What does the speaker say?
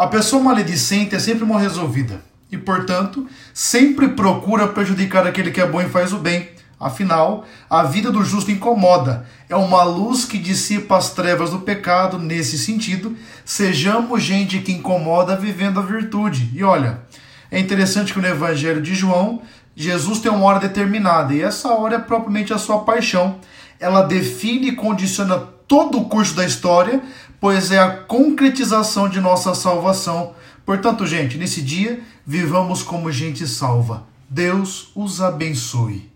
A pessoa maledicente é sempre mal resolvida e, portanto, sempre procura prejudicar aquele que é bom e faz o bem. Afinal, a vida do justo incomoda, é uma luz que dissipa as trevas do pecado. Nesse sentido, sejamos gente que incomoda vivendo a virtude. E olha, é interessante que no Evangelho de João, Jesus tem uma hora determinada, e essa hora é propriamente a sua paixão. Ela define e condiciona todo o curso da história, pois é a concretização de nossa salvação. Portanto, gente, nesse dia, vivamos como gente salva. Deus os abençoe.